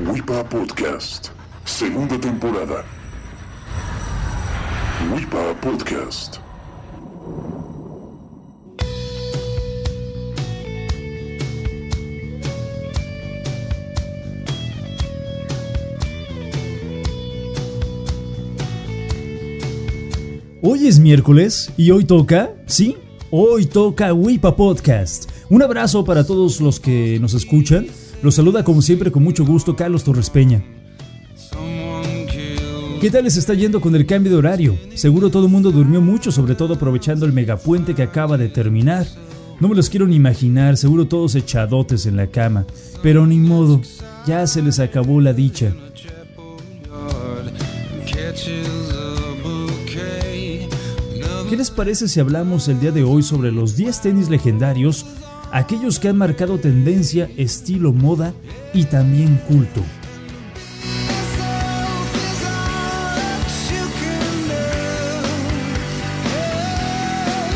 WIPA Podcast, segunda temporada. WIPA Podcast. Hoy es miércoles y hoy toca, ¿sí? Hoy toca WIPA Podcast. Un abrazo para todos los que nos escuchan. Los saluda como siempre con mucho gusto Carlos Torres Peña. ¿Qué tal les está yendo con el cambio de horario? Seguro todo el mundo durmió mucho, sobre todo aprovechando el megapuente que acaba de terminar. No me los quiero ni imaginar, seguro todos echadotes en la cama. Pero ni modo, ya se les acabó la dicha. ¿Qué les parece si hablamos el día de hoy sobre los 10 tenis legendarios, aquellos que han marcado tendencia, estilo, moda y también culto?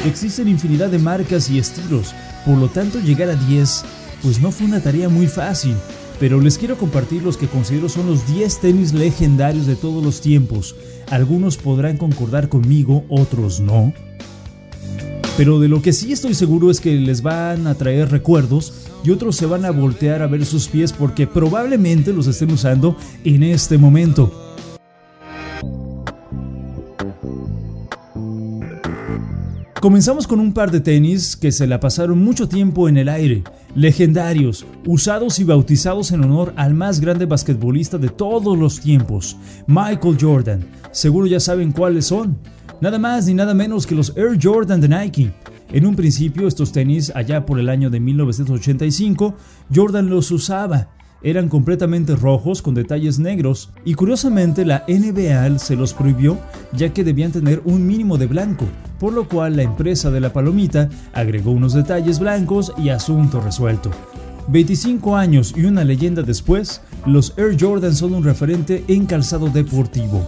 Existen infinidad de marcas y estilos, por lo tanto llegar a 10 pues no fue una tarea muy fácil, pero les quiero compartir los que considero son los 10 tenis legendarios de todos los tiempos. Algunos podrán concordar conmigo, otros no. Pero de lo que sí estoy seguro es que les van a traer recuerdos y otros se van a voltear a ver sus pies porque probablemente los estén usando en este momento. Comenzamos con un par de tenis que se la pasaron mucho tiempo en el aire, legendarios, usados y bautizados en honor al más grande basquetbolista de todos los tiempos, Michael Jordan. Seguro ya saben cuáles son. Nada más ni nada menos que los Air Jordan de Nike. En un principio estos tenis, allá por el año de 1985, Jordan los usaba eran completamente rojos con detalles negros y curiosamente la NBA se los prohibió ya que debían tener un mínimo de blanco, por lo cual la empresa de la palomita agregó unos detalles blancos y asunto resuelto. 25 años y una leyenda después, los Air Jordan son un referente en calzado deportivo.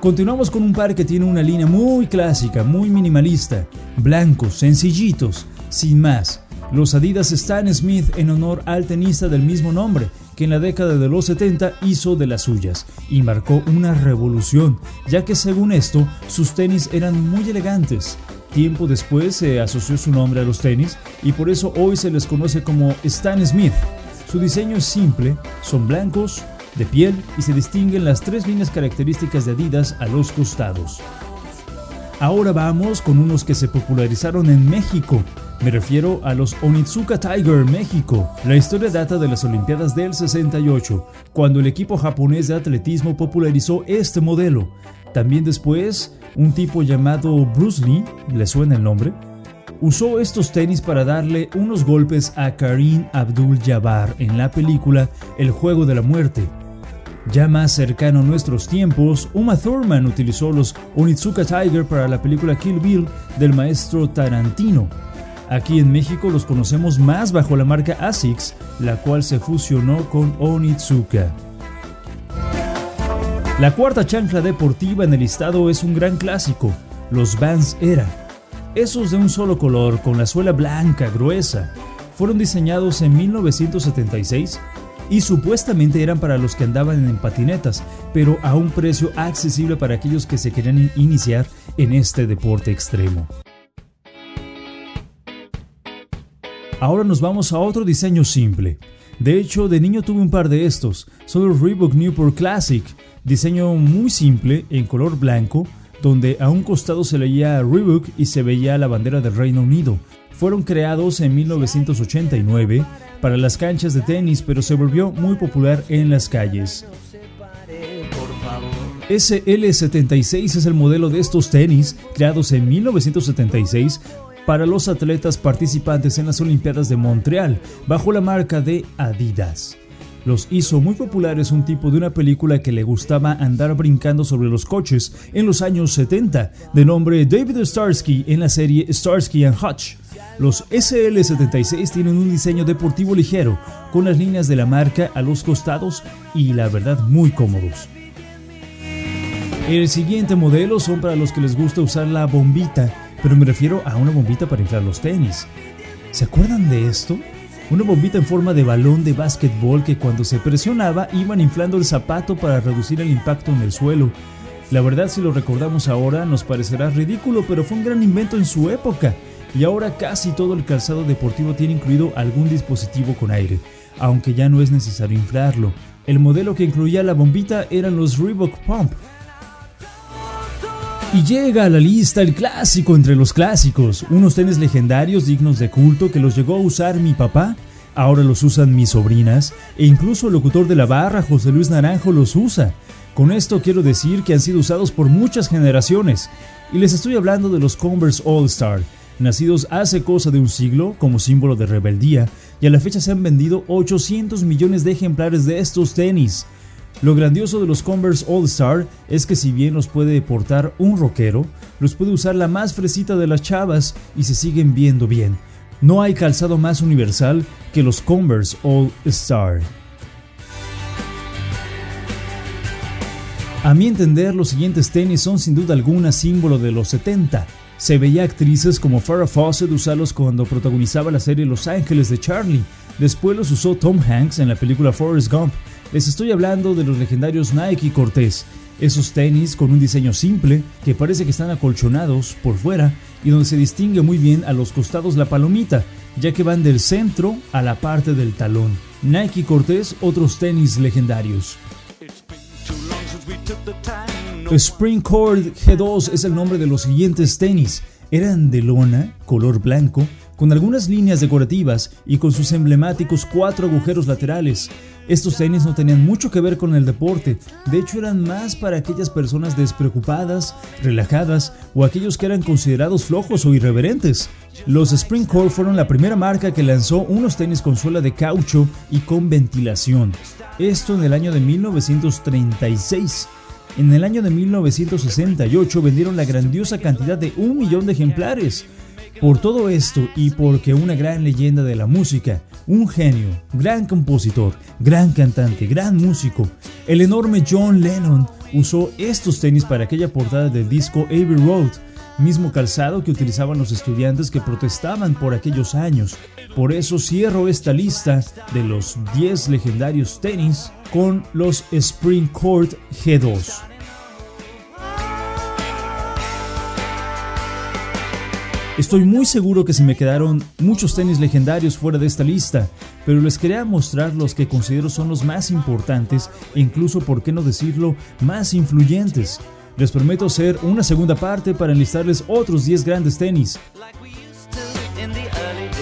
Continuamos con un par que tiene una línea muy clásica, muy minimalista, blancos, sencillitos, sin más, los Adidas Stan Smith en honor al tenista del mismo nombre, que en la década de los 70 hizo de las suyas y marcó una revolución, ya que según esto, sus tenis eran muy elegantes. Tiempo después se asoció su nombre a los tenis y por eso hoy se les conoce como Stan Smith. Su diseño es simple, son blancos, de piel y se distinguen las tres líneas características de Adidas a los costados. Ahora vamos con unos que se popularizaron en México. Me refiero a los Onitsuka Tiger México. La historia data de las Olimpiadas del 68, cuando el equipo japonés de atletismo popularizó este modelo. También después, un tipo llamado Bruce Lee, ¿le suena el nombre? Usó estos tenis para darle unos golpes a Karim Abdul-Jabbar en la película El Juego de la Muerte. Ya más cercano a nuestros tiempos, Uma Thurman utilizó los Onitsuka Tiger para la película Kill Bill del maestro Tarantino. Aquí en México los conocemos más bajo la marca ASICS, la cual se fusionó con Onitsuka. La cuarta chancla deportiva en el listado es un gran clásico, los Vans Era. Esos de un solo color, con la suela blanca, gruesa, fueron diseñados en 1976 y supuestamente eran para los que andaban en patinetas, pero a un precio accesible para aquellos que se querían iniciar en este deporte extremo. Ahora nos vamos a otro diseño simple. De hecho, de niño tuve un par de estos. Son los Reebok Newport Classic. Diseño muy simple, en color blanco, donde a un costado se leía Reebok y se veía la bandera del Reino Unido. Fueron creados en 1989 para las canchas de tenis, pero se volvió muy popular en las calles. SL76 es el modelo de estos tenis, creados en 1976 para los atletas participantes en las Olimpiadas de Montreal, bajo la marca de Adidas. Los hizo muy populares un tipo de una película que le gustaba andar brincando sobre los coches en los años 70, de nombre David Starsky en la serie Starsky and Hutch. Los SL76 tienen un diseño deportivo ligero, con las líneas de la marca a los costados y la verdad muy cómodos. El siguiente modelo son para los que les gusta usar la bombita, pero me refiero a una bombita para inflar los tenis. ¿Se acuerdan de esto? Una bombita en forma de balón de básquetbol que cuando se presionaba iban inflando el zapato para reducir el impacto en el suelo. La verdad si lo recordamos ahora nos parecerá ridículo, pero fue un gran invento en su época. Y ahora casi todo el calzado deportivo tiene incluido algún dispositivo con aire, aunque ya no es necesario inflarlo. El modelo que incluía la bombita eran los Reebok Pump. Y llega a la lista el clásico entre los clásicos, unos tenis legendarios dignos de culto que los llegó a usar mi papá, ahora los usan mis sobrinas, e incluso el locutor de la barra, José Luis Naranjo, los usa. Con esto quiero decir que han sido usados por muchas generaciones, y les estoy hablando de los Converse All Star, nacidos hace cosa de un siglo como símbolo de rebeldía, y a la fecha se han vendido 800 millones de ejemplares de estos tenis. Lo grandioso de los Converse All Star es que si bien los puede portar un rockero, los puede usar la más fresita de las chavas y se siguen viendo bien. No hay calzado más universal que los Converse All Star. A mi entender, los siguientes tenis son sin duda alguna símbolo de los 70. Se veía actrices como Farrah Fawcett usarlos cuando protagonizaba la serie Los Ángeles de Charlie. Después los usó Tom Hanks en la película Forrest Gump. Les estoy hablando de los legendarios Nike Cortez. Esos tenis con un diseño simple que parece que están acolchonados por fuera y donde se distingue muy bien a los costados la palomita, ya que van del centro a la parte del talón. Nike Cortez, otros tenis legendarios. Spring Cord G2 es el nombre de los siguientes tenis. Eran de lona, color blanco, con algunas líneas decorativas y con sus emblemáticos cuatro agujeros laterales. Estos tenis no tenían mucho que ver con el deporte, de hecho eran más para aquellas personas despreocupadas, relajadas o aquellos que eran considerados flojos o irreverentes. Los Spring Core fueron la primera marca que lanzó unos tenis con suela de caucho y con ventilación. Esto en el año de 1936. En el año de 1968 vendieron la grandiosa cantidad de un millón de ejemplares. Por todo esto y porque una gran leyenda de la música, un genio, gran compositor, gran cantante, gran músico, el enorme John Lennon usó estos tenis para aquella portada del disco Abbey Road, mismo calzado que utilizaban los estudiantes que protestaban por aquellos años. Por eso cierro esta lista de los 10 legendarios tenis con los Spring Court G2. Estoy muy seguro que se me quedaron muchos tenis legendarios fuera de esta lista, pero les quería mostrar los que considero son los más importantes e incluso, por qué no decirlo, más influyentes. Les prometo hacer una segunda parte para enlistarles otros 10 grandes tenis.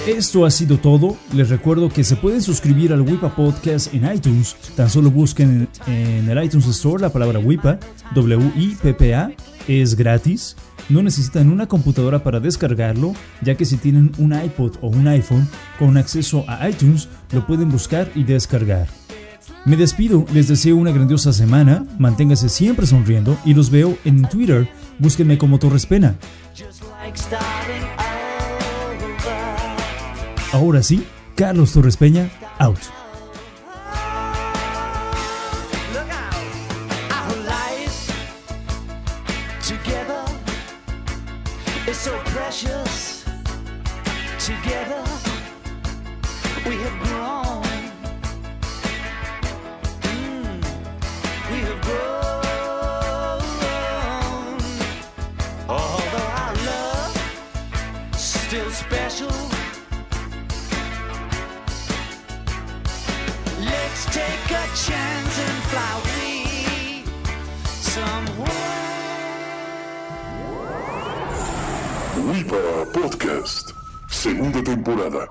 Esto ha sido todo. Les recuerdo que se pueden suscribir al WIPA Podcast en iTunes. Tan solo busquen en el iTunes Store la palabra WIPA, W-I-P-P-A. Es gratis. No necesitan una computadora para descargarlo, ya que si tienen un iPod o un iPhone con acceso a iTunes, lo pueden buscar y descargar. Me despido, les deseo una grandiosa semana, manténgase siempre sonriendo y los veo en Twitter, búsquenme como Torres Pena. Ahora sí, Carlos Torres Peña, out. Podcast, segunda temporada.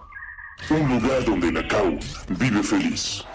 Un lugar donde Nakao vive feliz.